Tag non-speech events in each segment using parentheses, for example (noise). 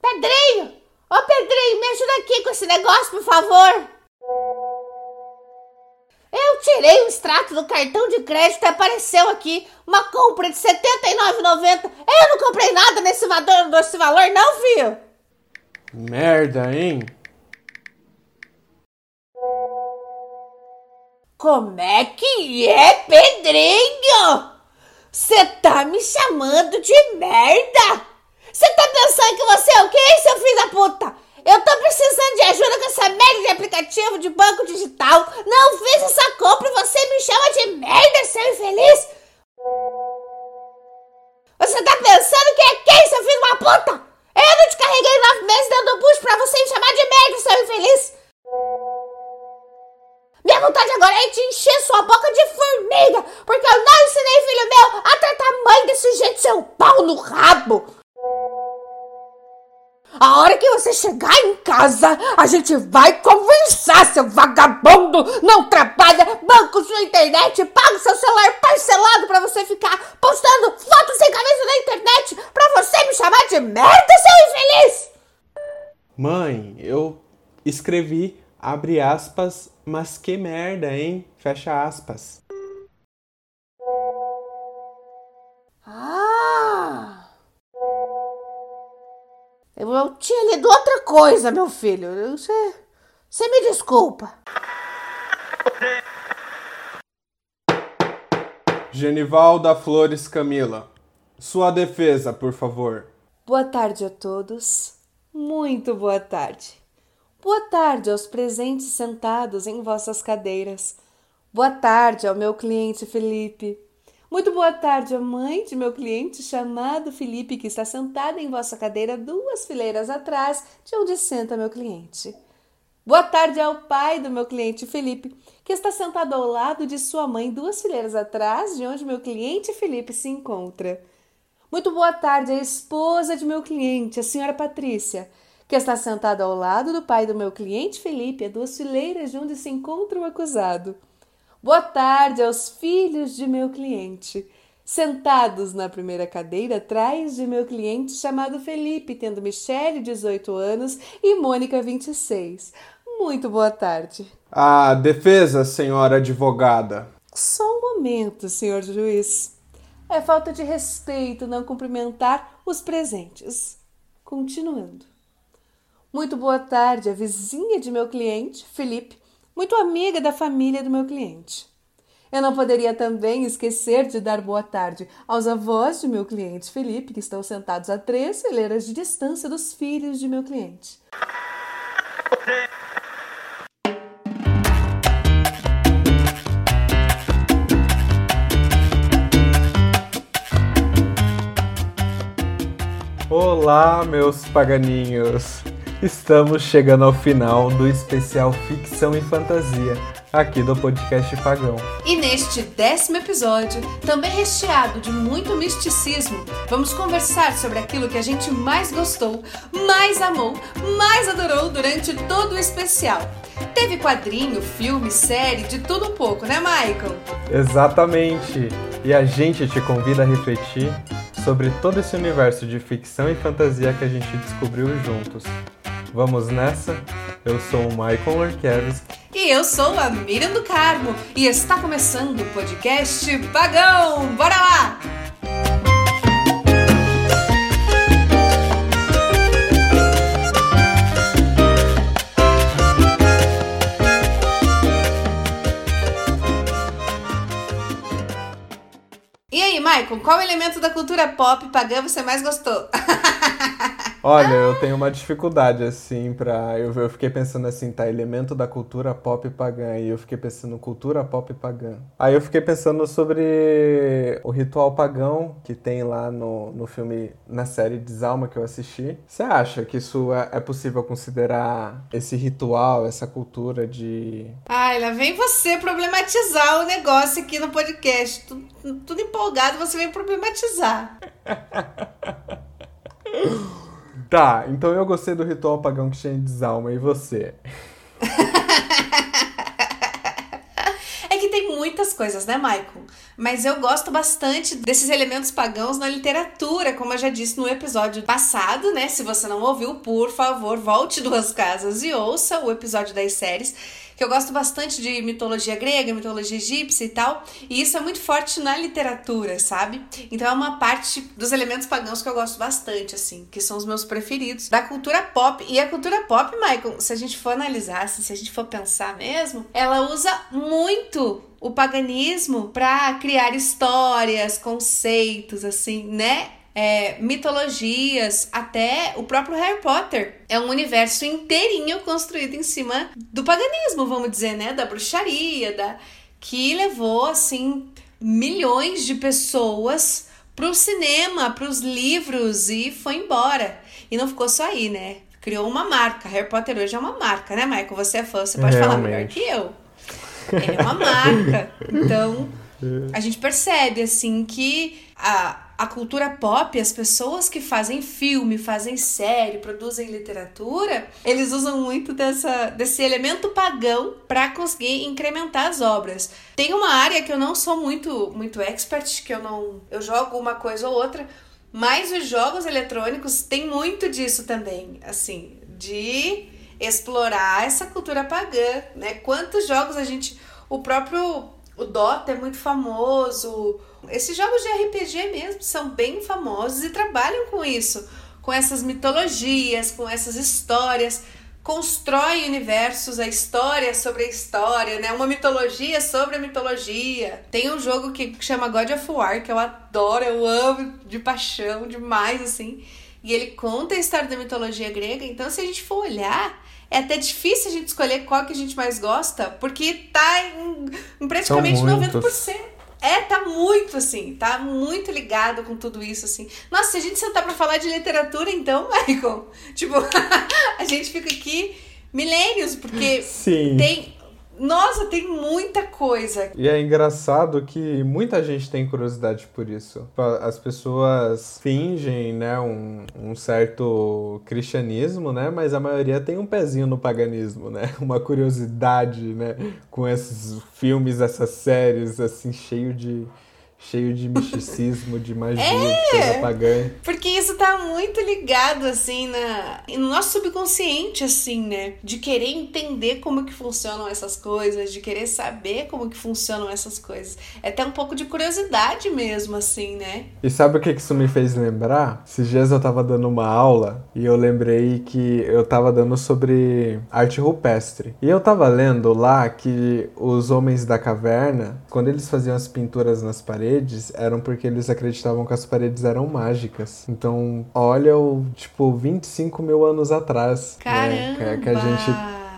Pedrinho! Ô Pedrinho, me ajuda aqui com esse negócio, por favor! Eu tirei o extrato do cartão de crédito e apareceu aqui uma compra de R$ 79,90. Eu não comprei nada nesse valor, nesse valor não, filho! Merda, hein? Como é que é, Pedrinho? Você tá me chamando de merda? Você tá pensando que você é o quê, seu filho da puta? Eu tô precisando de ajuda com essa merda de aplicativo de banco digital. Não fiz essa compra e você me chama de merda, seu infeliz? Você tá pensando que é quem, seu filho uma puta? Seu pau no rabo. A hora que você chegar em casa, a gente vai conversar, seu vagabundo! Não trabalha, banco sua internet, paga seu celular parcelado pra você ficar postando fotos sem camisa na internet pra você me chamar de merda, seu infeliz! Mãe, eu escrevi, abre aspas, mas que merda, hein? Fecha aspas. Eu, eu tinha lido outra coisa, meu filho. Você, você me desculpa. Genivalda Flores Camila. Sua defesa, por favor. Boa tarde a todos. Muito boa tarde. Boa tarde aos presentes sentados em vossas cadeiras. Boa tarde ao meu cliente Felipe. Muito boa tarde mãe de meu cliente chamado Felipe, que está sentada em vossa cadeira duas fileiras atrás de onde senta meu cliente. Boa tarde ao pai do meu cliente Felipe, que está sentado ao lado de sua mãe duas fileiras atrás de onde meu cliente Felipe se encontra. Muito boa tarde à esposa de meu cliente, a senhora Patrícia, que está sentada ao lado do pai do meu cliente Felipe, a duas fileiras de onde se encontra o acusado. Boa tarde aos filhos de meu cliente, sentados na primeira cadeira atrás de meu cliente chamado Felipe, tendo Michele, 18 anos, e Mônica, 26. Muito boa tarde. A defesa, senhora advogada. Só um momento, senhor juiz. É falta de respeito não cumprimentar os presentes. Continuando. Muito boa tarde à vizinha de meu cliente, Felipe, muito amiga da família do meu cliente. Eu não poderia também esquecer de dar boa tarde aos avós de meu cliente Felipe, que estão sentados a três fileiras de distância dos filhos de meu cliente. Olá, meus paganistas. Estamos chegando ao final do especial Ficção e Fantasia, aqui do podcast Pagão. E neste décimo episódio, também recheado de muito misticismo, vamos conversar sobre aquilo que a gente mais gostou, mais amou, mais adorou durante todo o especial. Teve quadrinho, filme, série, de tudo um pouco, né, Michael? Exatamente! E a gente te convida a refletir sobre todo esse universo de ficção e fantasia que a gente descobriu juntos. Vamos nessa? Eu sou o Michael Orkeves. E eu sou a Miriam do Carmo. E está começando o podcast Pagão. Bora lá! E aí, Michael, qual elemento da cultura pop pagã você mais gostou? (laughs) Olha, eu tenho uma dificuldade, assim, pra. Eu, eu fiquei pensando assim, tá, elemento da cultura pop pagã. E eu fiquei pensando, cultura pop pagã. Aí eu fiquei pensando sobre o ritual pagão que tem lá no, no filme, na série Desalma que eu assisti. Você acha que isso é, é possível considerar esse ritual, essa cultura de. Ai, lá vem você problematizar o negócio aqui no podcast. Tudo, tudo empolgado, você vem problematizar. (laughs) Tá, então eu gostei do ritual pagão que tinha de desalma, e você? (laughs) coisas, né, Michael? Mas eu gosto bastante desses elementos pagãos na literatura, como eu já disse no episódio passado, né? Se você não ouviu, por favor, volte duas casas e ouça o episódio das séries que eu gosto bastante de mitologia grega, mitologia egípcia e tal, e isso é muito forte na literatura, sabe? Então é uma parte dos elementos pagãos que eu gosto bastante, assim, que são os meus preferidos da cultura pop. E a cultura pop, Michael, se a gente for analisar, assim, se a gente for pensar mesmo, ela usa muito o paganismo para criar histórias, conceitos, assim, né? É, mitologias, até o próprio Harry Potter. É um universo inteirinho construído em cima do paganismo, vamos dizer, né? Da bruxaria, da que levou assim milhões de pessoas para o cinema, para os livros e foi embora. E não ficou só aí, né? Criou uma marca. Harry Potter hoje é uma marca, né, Michael? Você é fã, você pode Realmente. falar melhor que eu. É uma marca. (laughs) Então, a gente percebe assim que a, a cultura pop, as pessoas que fazem filme, fazem série, produzem literatura, eles usam muito dessa, desse elemento pagão para conseguir incrementar as obras. Tem uma área que eu não sou muito muito expert, que eu não eu jogo uma coisa ou outra, mas os jogos eletrônicos têm muito disso também, assim, de explorar essa cultura pagã, né? Quantos jogos a gente o próprio o Dota é muito famoso, esses jogos de RPG mesmo são bem famosos e trabalham com isso, com essas mitologias, com essas histórias, constrói universos, a história sobre a história, né? Uma mitologia sobre a mitologia. Tem um jogo que chama God of War, que eu adoro, eu amo de paixão demais assim. E ele conta a história da mitologia grega, então se a gente for olhar, é até difícil a gente escolher qual que a gente mais gosta, porque tá em, em praticamente 90%. É, tá muito assim, tá muito ligado com tudo isso, assim. Nossa, se a gente sentar pra falar de literatura, então, (laughs) Michael, tipo, (laughs) a gente fica aqui milênios, porque Sim. tem nossa, tem muita coisa. E é engraçado que muita gente tem curiosidade por isso. As pessoas fingem, né, um, um certo cristianismo, né, mas a maioria tem um pezinho no paganismo, né? (laughs) Uma curiosidade, né, com esses filmes, essas séries, assim, cheio de cheio de misticismo, de magia, é, de coisa pagã. Porque isso tá muito ligado, assim, na, no nosso subconsciente, assim, né? De querer entender como que funcionam essas coisas, de querer saber como que funcionam essas coisas. É até um pouco de curiosidade mesmo, assim, né? E sabe o que isso me fez lembrar? Esses dias eu tava dando uma aula e eu lembrei que eu tava dando sobre arte rupestre. E eu tava lendo lá que os homens da caverna, quando eles faziam as pinturas nas paredes, paredes eram porque eles acreditavam que as paredes eram mágicas. Então, olha o, tipo, 25 mil anos atrás. Caramba! Né, que a gente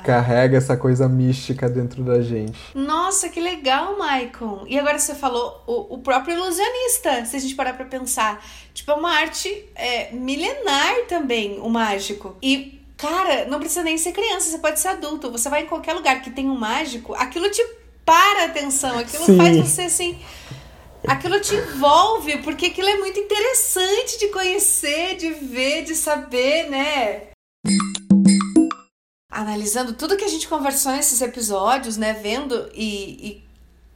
carrega essa coisa mística dentro da gente. Nossa, que legal, Maicon. E agora você falou o, o próprio ilusionista, se a gente parar pra pensar. Tipo, é uma arte é, milenar também, o mágico. E, cara, não precisa nem ser criança, você pode ser adulto. Você vai em qualquer lugar que tem um mágico, aquilo te para a atenção, aquilo Sim. faz você assim aquilo te envolve, porque aquilo é muito interessante de conhecer, de ver, de saber, né? Analisando tudo que a gente conversou nesses episódios, né? Vendo e, e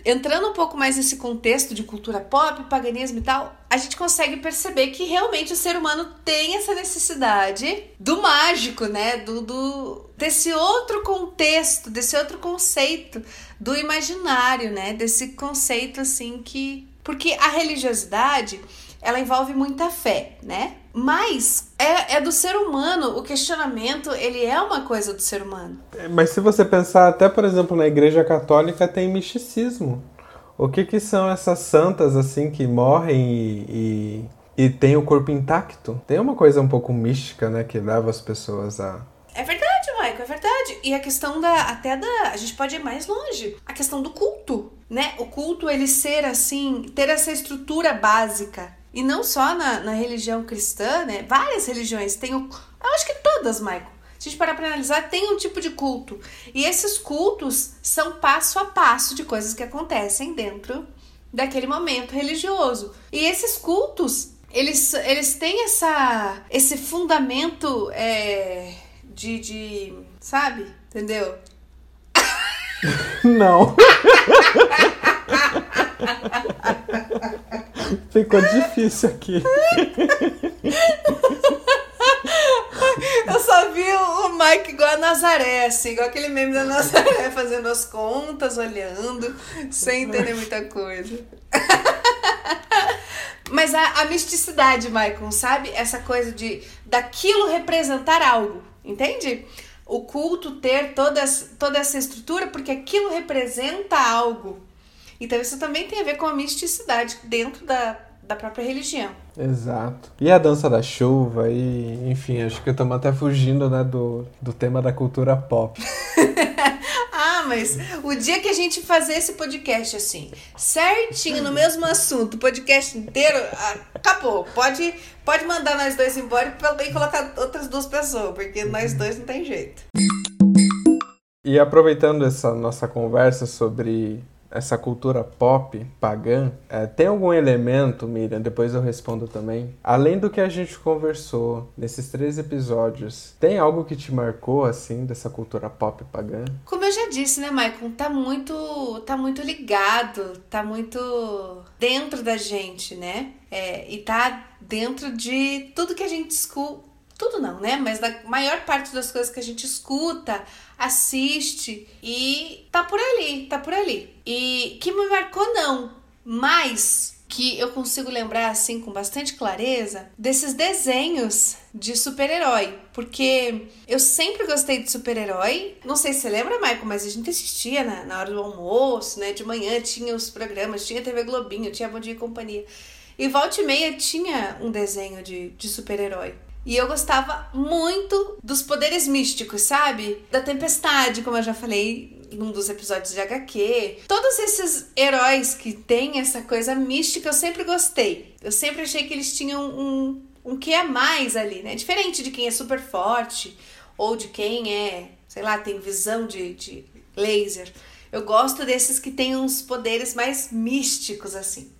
entrando um pouco mais nesse contexto de cultura pop, paganismo e tal, a gente consegue perceber que realmente o ser humano tem essa necessidade do mágico, né? Do, do desse outro contexto, desse outro conceito do imaginário, né? Desse conceito assim que porque a religiosidade, ela envolve muita fé, né? Mas é, é do ser humano, o questionamento, ele é uma coisa do ser humano. É, mas se você pensar, até por exemplo, na igreja católica tem misticismo. O que que são essas santas, assim, que morrem e, e, e têm o corpo intacto? Tem uma coisa um pouco mística, né, que leva as pessoas a... É verdade, Michael, é verdade. E a questão da, até da, a gente pode ir mais longe. A questão do culto né? O culto ele ser assim, ter essa estrutura básica. E não só na, na religião cristã, né? Várias religiões têm o. Eu acho que todas, Michael. Se a gente parar para analisar, tem um tipo de culto. E esses cultos são passo a passo de coisas que acontecem dentro daquele momento religioso. E esses cultos, eles, eles têm essa, esse fundamento é, de, de. Sabe? Entendeu? (laughs) Não. Ficou difícil aqui. Eu só vi o Mike igual a Nazaré, assim, igual aquele meme da Nazaré, fazendo as contas, olhando, sem entender muita coisa. Mas a, a misticidade, Michael, sabe? Essa coisa de daquilo representar algo, entende? O culto ter toda, toda essa estrutura porque aquilo representa algo. Então isso também tem a ver com a misticidade dentro da, da própria religião. Exato. E a dança da chuva, e enfim, acho que estamos até fugindo né, do, do tema da cultura pop. (laughs) ah, mas o dia que a gente fazer esse podcast assim, certinho no mesmo assunto, o podcast inteiro, acabou. Pode, pode mandar nós dois embora e colocar outras duas pessoas, porque nós dois não tem jeito. E aproveitando essa nossa conversa sobre essa cultura pop pagã, é, tem algum elemento, Miriam, depois eu respondo também, além do que a gente conversou nesses três episódios, tem algo que te marcou, assim, dessa cultura pop pagã? Como eu já disse, né, Maicon, tá muito, tá muito ligado, tá muito dentro da gente, né? É, e tá dentro de tudo que a gente escuta tudo não, né? Mas da maior parte das coisas que a gente escuta, assiste e tá por ali, tá por ali. E que me marcou não, mas que eu consigo lembrar assim com bastante clareza desses desenhos de super-herói, porque eu sempre gostei de super-herói. Não sei se você lembra, Michael, mas a gente assistia na, na hora do almoço, né? De manhã tinha os programas, tinha TV Globinho, tinha Bom Dia e Companhia. E volta e meia tinha um desenho de, de super-herói. E eu gostava muito dos poderes místicos, sabe? Da tempestade, como eu já falei num dos episódios de HQ. Todos esses heróis que têm essa coisa mística eu sempre gostei. Eu sempre achei que eles tinham um, um que a mais ali, né? Diferente de quem é super forte ou de quem é, sei lá, tem visão de, de laser. Eu gosto desses que têm uns poderes mais místicos, assim.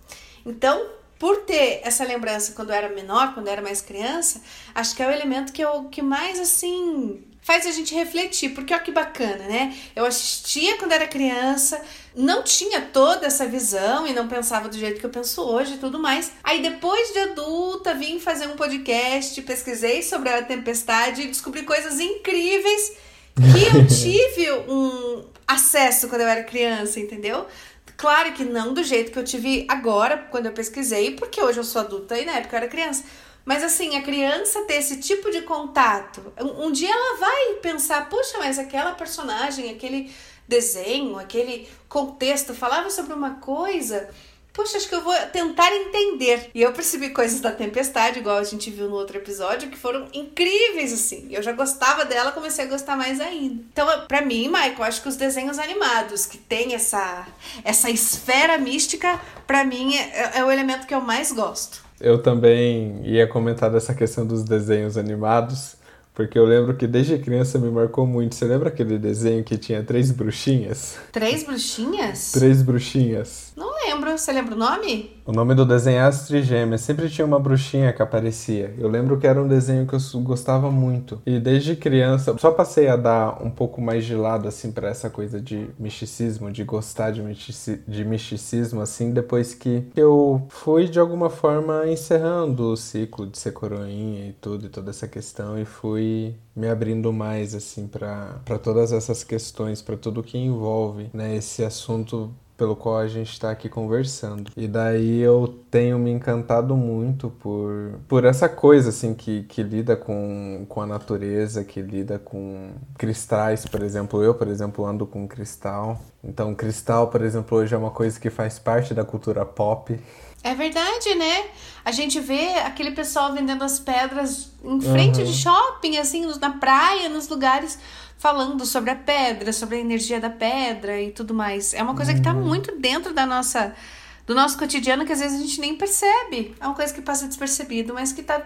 Então, por ter essa lembrança quando eu era menor, quando eu era mais criança, acho que é o elemento que eu que mais assim faz a gente refletir, porque olha que bacana, né? Eu assistia quando era criança, não tinha toda essa visão e não pensava do jeito que eu penso hoje e tudo mais. Aí depois de adulta, vim fazer um podcast, pesquisei sobre a tempestade e descobri coisas incríveis que eu (laughs) tive um acesso quando eu era criança, entendeu? Claro que não do jeito que eu tive agora, quando eu pesquisei, porque hoje eu sou adulta e na época eu era criança. Mas assim, a criança ter esse tipo de contato, um, um dia ela vai pensar, puxa, mas aquela personagem, aquele desenho, aquele contexto falava sobre uma coisa Poxa, acho que eu vou tentar entender. E eu percebi coisas da Tempestade, igual a gente viu no outro episódio, que foram incríveis, assim. Eu já gostava dela, comecei a gostar mais ainda. Então, para mim, Michael, acho que os desenhos animados, que tem essa, essa esfera mística, para mim é, é o elemento que eu mais gosto. Eu também ia comentar dessa questão dos desenhos animados. Porque eu lembro que desde criança me marcou muito. Você lembra aquele desenho que tinha três bruxinhas? Três bruxinhas? Três bruxinhas. Não lembro. Você lembra o nome? O nome do desenho é As Trigêmeas. Sempre tinha uma bruxinha que aparecia. Eu lembro que era um desenho que eu gostava muito. E desde criança, só passei a dar um pouco mais de lado, assim, para essa coisa de misticismo, de gostar de, mistici de misticismo, assim, depois que eu fui, de alguma forma, encerrando o ciclo de ser coroinha e tudo, e toda essa questão, e fui me abrindo mais, assim, para todas essas questões, para tudo que envolve, né, esse assunto pelo qual a gente está aqui conversando. E daí eu tenho me encantado muito por, por essa coisa assim que, que lida com, com a natureza, que lida com cristais, por exemplo. Eu, por exemplo, ando com cristal. Então, cristal, por exemplo, hoje é uma coisa que faz parte da cultura pop. É verdade, né? A gente vê aquele pessoal vendendo as pedras em frente uhum. de shopping, assim, na praia, nos lugares falando sobre a pedra, sobre a energia da pedra e tudo mais. É uma coisa que está uhum. muito dentro da nossa do nosso cotidiano que às vezes a gente nem percebe. É uma coisa que passa despercebido, mas que está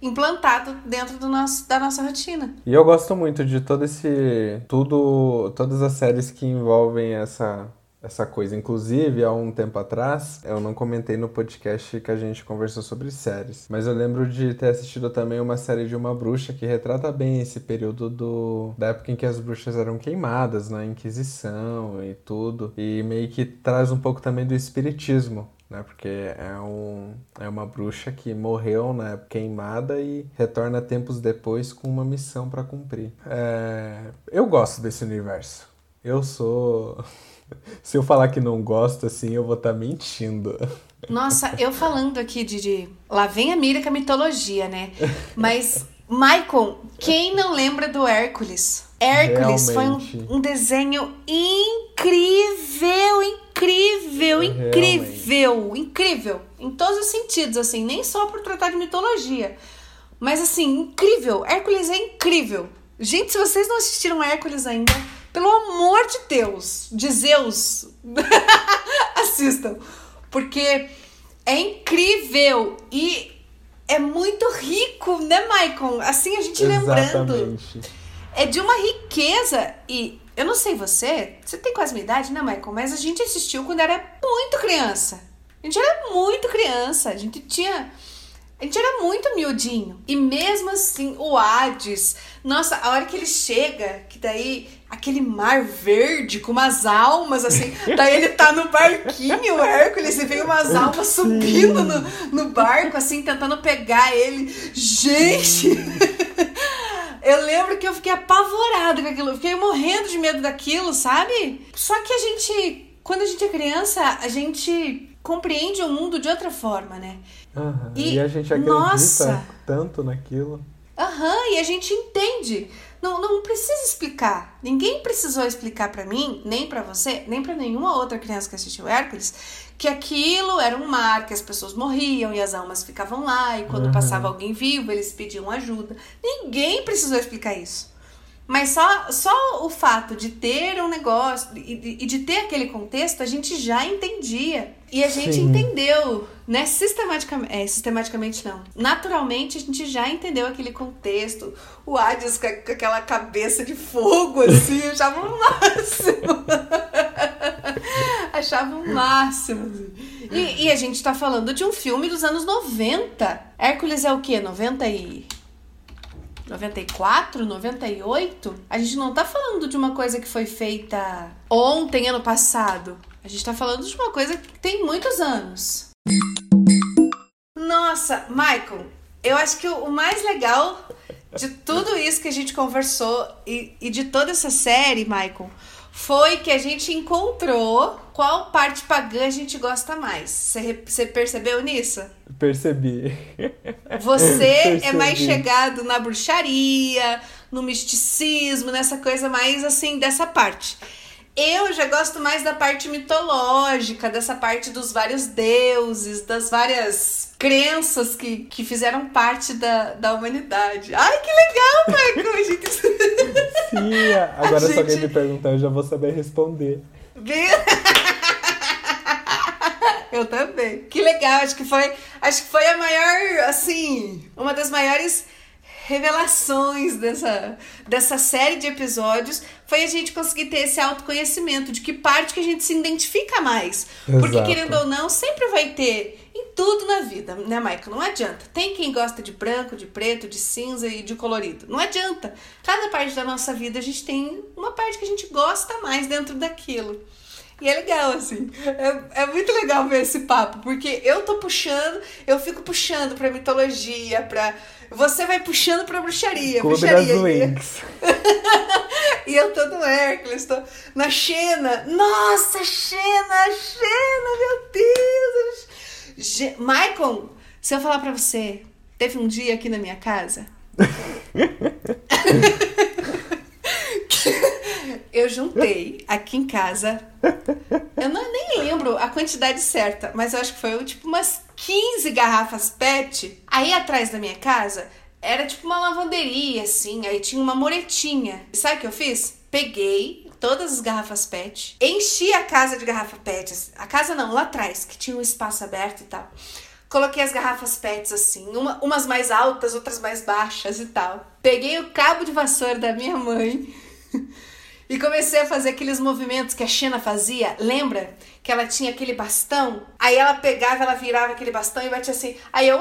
implantado dentro do nosso, da nossa rotina. E eu gosto muito de todo esse tudo, todas as séries que envolvem essa essa coisa. Inclusive, há um tempo atrás, eu não comentei no podcast que a gente conversou sobre séries, mas eu lembro de ter assistido também uma série de uma bruxa que retrata bem esse período do da época em que as bruxas eram queimadas na Inquisição e tudo, e meio que traz um pouco também do espiritismo né? Porque é, um, é uma bruxa que morreu na época queimada e retorna tempos depois com uma missão para cumprir. É, eu gosto desse universo. Eu sou. (laughs) (laughs) Se eu falar que não gosto, assim, eu vou estar tá mentindo. Nossa, eu falando aqui de, de. Lá vem a Mira com a mitologia, né? Mas, Michael, quem não lembra do Hércules? Hércules Realmente. foi um, um desenho incrível, incrível, incrível, Realmente. incrível. Em todos os sentidos, assim, nem só por tratar de mitologia. Mas assim, incrível. Hércules é incrível. Gente, se vocês não assistiram Hércules ainda, pelo amor de Deus, de Zeus, (laughs) assistam. Porque é incrível e é muito rico, né, Maicon? Assim, a gente Exatamente. lembrando. É de uma riqueza e eu não sei você, você tem quase minha idade, né, Michael? Mas a gente assistiu quando era muito criança. A gente era muito criança, a gente tinha. A gente era muito miudinho. E mesmo assim, o Hades, nossa, a hora que ele chega, que daí aquele mar verde com umas almas assim, (laughs) daí ele tá no barquinho, o Hércules, e vem umas almas subindo no, no barco, assim, tentando pegar ele. Gente! (laughs) Eu lembro que eu fiquei apavorada com aquilo. Eu fiquei morrendo de medo daquilo, sabe? Só que a gente, quando a gente é criança, a gente compreende o mundo de outra forma, né? Uhum. E, e, a gente acredita nossa, tanto naquilo. Aham, uhum, e a gente entende. Não, não precisa explicar. Ninguém precisou explicar para mim, nem para você, nem para nenhuma outra criança que assistiu Hércules, que aquilo era um mar, que as pessoas morriam e as almas ficavam lá, e quando uhum. passava alguém vivo, eles pediam ajuda. Ninguém precisou explicar isso. Mas só, só o fato de ter um negócio e, e de ter aquele contexto, a gente já entendia. E a gente Sim. entendeu, né? Sistematicamente, é, sistematicamente não. Naturalmente a gente já entendeu aquele contexto. O Hades com, aquela cabeça de fogo, assim, achava o máximo. (laughs) achava o máximo. Assim. E, e, a gente tá falando de um filme dos anos 90. Hércules é o quê? 90 e. 94, 98, a gente não tá falando de uma coisa que foi feita ontem, ano passado. A gente tá falando de uma coisa que tem muitos anos. Nossa, Michael, eu acho que o mais legal de tudo isso que a gente conversou e, e de toda essa série, Michael, foi que a gente encontrou qual parte pagã a gente gosta mais. Você percebeu nisso? Percebi. Você (laughs) Percebi. é mais chegado na bruxaria, no misticismo, nessa coisa mais assim, dessa parte. Eu já gosto mais da parte mitológica, dessa parte dos vários deuses, das várias crenças que, que fizeram parte da, da humanidade. Ai, que legal, Michael! gente... (laughs) Sim, (laughs) agora gente... se alguém me perguntar, eu já vou saber responder. (laughs) Eu também. Que legal, acho que foi, acho que foi a maior, assim, uma das maiores revelações dessa, dessa série de episódios foi a gente conseguir ter esse autoconhecimento de que parte que a gente se identifica mais. Exato. Porque, querendo ou não, sempre vai ter em tudo na vida, né, Michael? Não adianta. Tem quem gosta de branco, de preto, de cinza e de colorido. Não adianta. Cada parte da nossa vida a gente tem uma parte que a gente gosta mais dentro daquilo. E é legal, assim. É, é muito legal ver esse papo, porque eu tô puxando, eu fico puxando pra mitologia, pra. Você vai puxando pra bruxaria. Clube bruxaria. das Winx. (laughs) e eu tô no Hércules, tô na Xena. Nossa, Xena, Xena, meu Deus! Ge Michael, se eu falar pra você, teve um dia aqui na minha casa. (laughs) eu juntei aqui em casa. Eu não, nem lembro a quantidade certa, mas eu acho que foi tipo umas 15 garrafas PET. Aí atrás da minha casa era tipo uma lavanderia, assim. Aí tinha uma moretinha. E sabe o que eu fiz? Peguei todas as garrafas PET, enchi a casa de garrafa PET. A casa não, lá atrás, que tinha um espaço aberto e tal. Coloquei as garrafas PETs assim, uma, umas mais altas, outras mais baixas e tal. Peguei o cabo de vassoura da minha mãe (laughs) E comecei a fazer aqueles movimentos que a Xena fazia. Lembra? Que ela tinha aquele bastão. Aí ela pegava, ela virava aquele bastão e batia assim. Aí eu.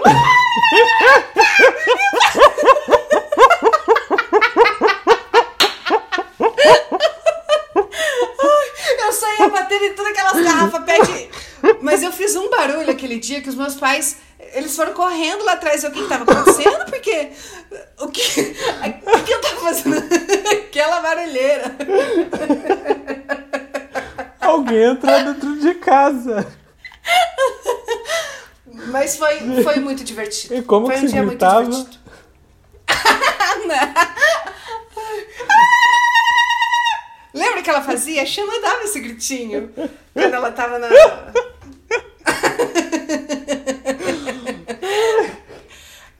eu saía batendo em todas aquelas garrafas pet. Mas eu fiz um barulho aquele dia que os meus pais. Eles foram correndo lá atrás ver o que estava acontecendo, porque. O que, o que eu tava fazendo? Aquela barulheira. Alguém entrou dentro de casa. Mas foi, foi muito divertido. E como foi que um dia gritava? muito divertido. (laughs) Lembra que ela fazia? A Xana dava esse gritinho quando ela tava na. (laughs)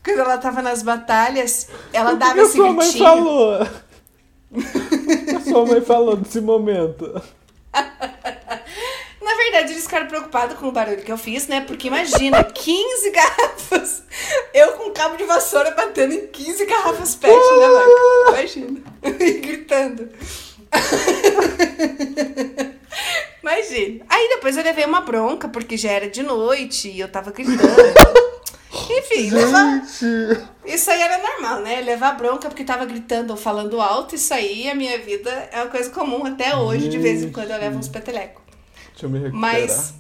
quando ela tava nas batalhas, ela dava que esse sua mãe gritinho. falou? Sua mãe falou desse momento? (laughs) Na verdade, eles ficaram preocupados com o barulho que eu fiz, né? Porque imagina, (laughs) 15 garrafas. Eu com cabo de vassoura batendo em 15 garrafas pet, né, Marco? (laughs) Imagina. E gritando. Imagina. Aí depois eu levei uma bronca, porque já era de noite e eu tava gritando. Enfim, levar... Gente, isso aí era normal, né? Levar bronca porque tava gritando ou falando alto, isso aí, a minha vida é uma coisa comum até hoje, de vez em quando eu levo uns petelecos. deixa eu me recuperar. Mas.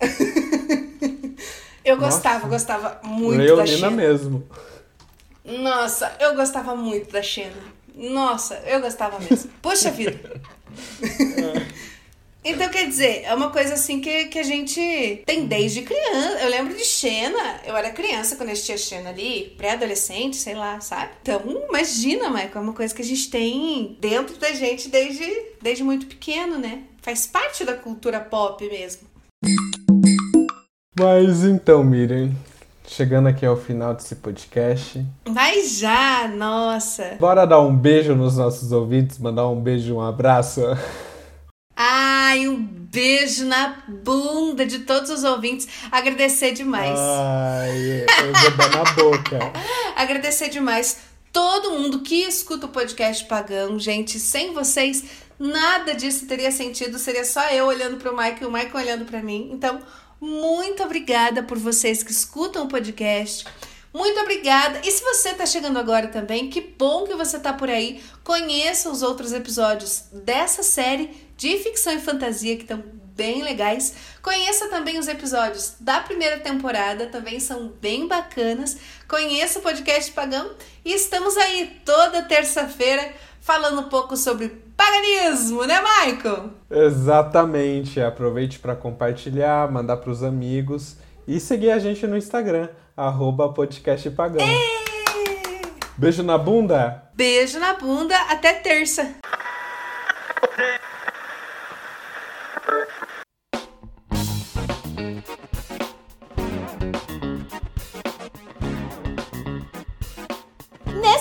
(laughs) eu gostava, Nossa. gostava muito da Leonina Xena. mesmo. Nossa, eu gostava muito da Xena. Nossa, eu gostava mesmo. Poxa vida. (laughs) Então, quer dizer, é uma coisa assim que, que a gente tem desde criança. Eu lembro de Xena, eu era criança quando eu assistia Xena ali, pré-adolescente, sei lá, sabe? Então, imagina, Michael, é uma coisa que a gente tem dentro da gente desde, desde muito pequeno, né? Faz parte da cultura pop mesmo. Mas então, Miriam, chegando aqui ao final desse podcast, Mas já, nossa. bora dar um beijo nos nossos ouvintes, mandar um beijo, um abraço. Beijo na bunda de todos os ouvintes. Agradecer demais. Ai, eu vou dar na boca. (laughs) Agradecer demais todo mundo que escuta o podcast Pagão. Gente, sem vocês, nada disso teria sentido. Seria só eu olhando para o Mike e o Mike olhando para mim. Então, muito obrigada por vocês que escutam o podcast. Muito obrigada. E se você está chegando agora também, que bom que você está por aí. Conheça os outros episódios dessa série de ficção e fantasia que estão bem legais. Conheça também os episódios da primeira temporada, também são bem bacanas. Conheça o podcast Pagão e estamos aí toda terça-feira falando um pouco sobre paganismo, né, Michael? Exatamente. Aproveite para compartilhar, mandar para os amigos e seguir a gente no Instagram, arroba podcastpagão. Beijo na bunda. Beijo na bunda, até terça.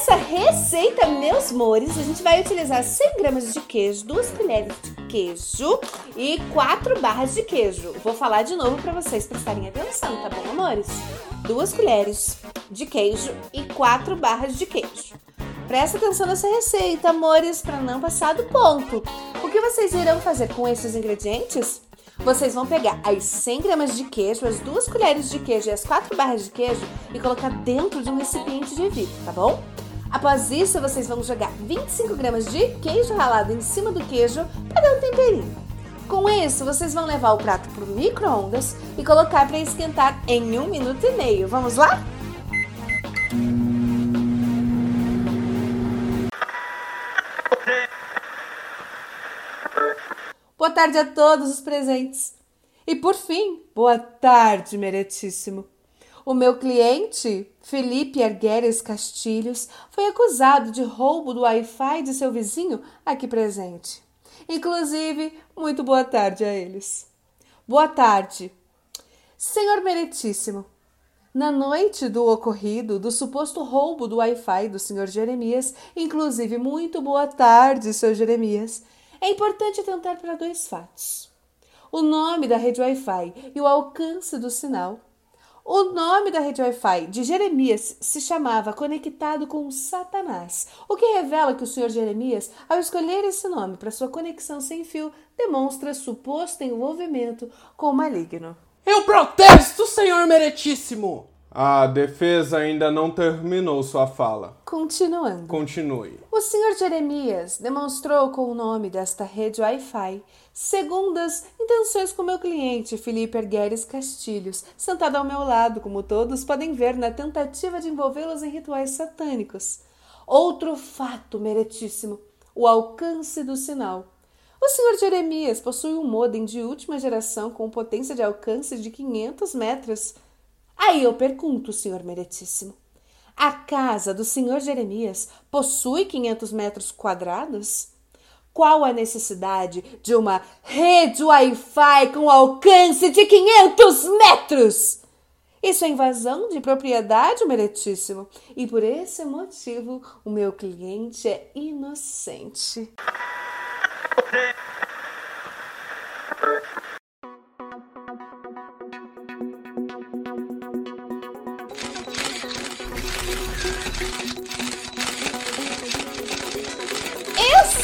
Nessa receita, meus mores, a gente vai utilizar 100 gramas de queijo, 2 colheres de queijo e 4 barras de queijo. Vou falar de novo para vocês prestarem atenção, tá bom, amores? 2 colheres de queijo e 4 barras de queijo. Presta atenção nessa receita, amores, para não passar do ponto. O que vocês irão fazer com esses ingredientes? Vocês vão pegar as 100 gramas de queijo, as duas colheres de queijo e as 4 barras de queijo e colocar dentro de um recipiente de vidro, tá bom? Após isso, vocês vão jogar 25 gramas de queijo ralado em cima do queijo para dar um temperinho. Com isso, vocês vão levar o prato para o micro-ondas e colocar para esquentar em um minuto e meio. Vamos lá? Boa tarde a todos os presentes. E por fim, boa tarde, meritíssimo. O meu cliente, Felipe Argueres Castilhos, foi acusado de roubo do Wi-Fi de seu vizinho aqui presente. Inclusive, muito boa tarde a eles. Boa tarde. Senhor Meritíssimo, na noite do ocorrido, do suposto roubo do Wi-Fi do Sr. Jeremias, inclusive, muito boa tarde, seu Jeremias, é importante atentar para dois fatos: o nome da rede Wi-Fi e o alcance do sinal. O nome da rede Wi-Fi de Jeremias se chamava Conectado com Satanás, o que revela que o senhor Jeremias, ao escolher esse nome para sua conexão sem fio, demonstra suposto envolvimento com o maligno. Eu protesto, senhor meritíssimo! A defesa ainda não terminou sua fala. Continuando. Continue. O senhor Jeremias demonstrou com o nome desta rede Wi-Fi segundas intenções com meu cliente Felipe Ergueres Castilhos, sentado ao meu lado, como todos podem ver na tentativa de envolvê-los em rituais satânicos. Outro fato meritíssimo: o alcance do sinal. O senhor Jeremias possui um modem de última geração com potência de alcance de 500 metros. Aí eu pergunto, senhor meritíssimo, a casa do senhor Jeremias possui 500 metros quadrados? Qual a necessidade de uma rede Wi-Fi com alcance de 500 metros? Isso é invasão de propriedade, meritíssimo. E por esse motivo, o meu cliente é inocente.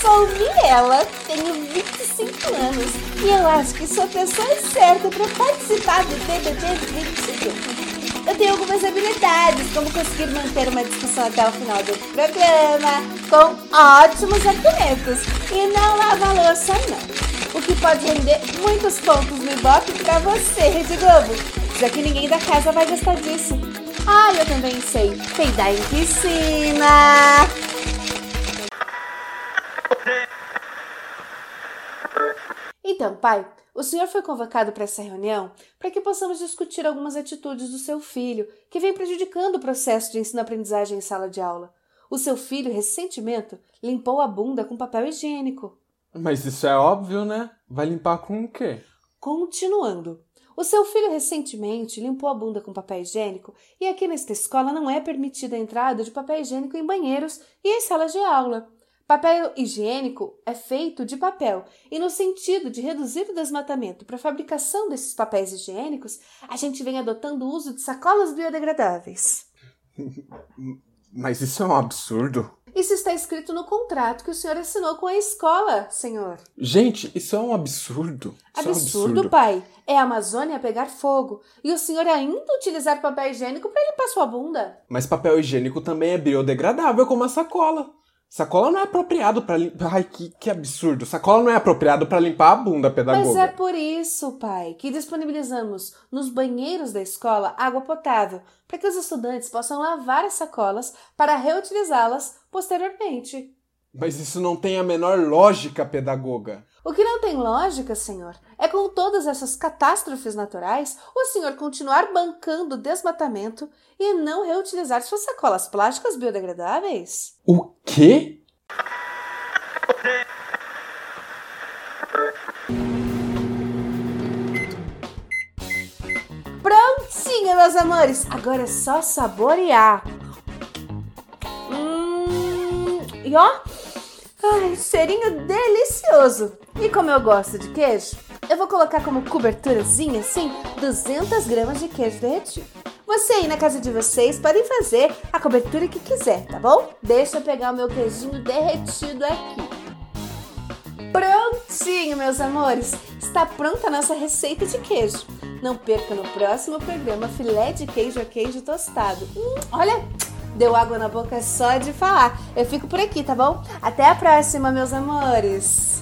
Eu sou Mirella, tenho 25 anos e eu acho que sou a pessoa certa para participar do BBB 21. Eu tenho algumas habilidades, como conseguir manter uma discussão até o final do programa, com ótimos argumentos, e não lavar louça não. O que pode render muitos pontos no Ibope pra você, Rede Globo, já que ninguém da casa vai gostar disso. Ah, eu também sei peidar em piscina. Então, pai, o senhor foi convocado para essa reunião para que possamos discutir algumas atitudes do seu filho que vem prejudicando o processo de ensino-aprendizagem em sala de aula. O seu filho, recentemente, limpou a bunda com papel higiênico. Mas isso é óbvio, né? Vai limpar com o quê? Continuando. O seu filho recentemente limpou a bunda com papel higiênico e aqui nesta escola não é permitida a entrada de papel higiênico em banheiros e em salas de aula. Papel higiênico é feito de papel e, no sentido de reduzir o desmatamento para a fabricação desses papéis higiênicos, a gente vem adotando o uso de sacolas biodegradáveis. (laughs) Mas isso é um absurdo. Isso está escrito no contrato que o senhor assinou com a escola, senhor. Gente, isso é um absurdo. Absurdo, é um absurdo. pai. É a Amazônia pegar fogo e o senhor ainda utilizar papel higiênico para limpar sua bunda. Mas papel higiênico também é biodegradável, como a sacola. Sacola não é apropriado para limpar. Ai, que, que absurdo. Sacola não é apropriado para limpar a bunda pedagoga. Mas é por isso, pai, que disponibilizamos nos banheiros da escola água potável para que os estudantes possam lavar as sacolas para reutilizá-las posteriormente. Mas isso não tem a menor lógica, pedagoga. O que não tem lógica, senhor, é com todas essas catástrofes naturais o senhor continuar bancando o desmatamento e não reutilizar suas sacolas plásticas biodegradáveis. O quê? Prontinho, meus amores! Agora é só saborear. Hum, e ó, ai, cheirinho delicioso. E como eu gosto de queijo, eu vou colocar como coberturazinha, assim, 200 gramas de queijo derretido. Você aí na casa de vocês podem fazer a cobertura que quiser, tá bom? Deixa eu pegar o meu queijinho derretido aqui. Prontinho, meus amores! Está pronta a nossa receita de queijo. Não perca no próximo programa filé de queijo a queijo tostado. Hum, olha, deu água na boca só de falar. Eu fico por aqui, tá bom? Até a próxima, meus amores!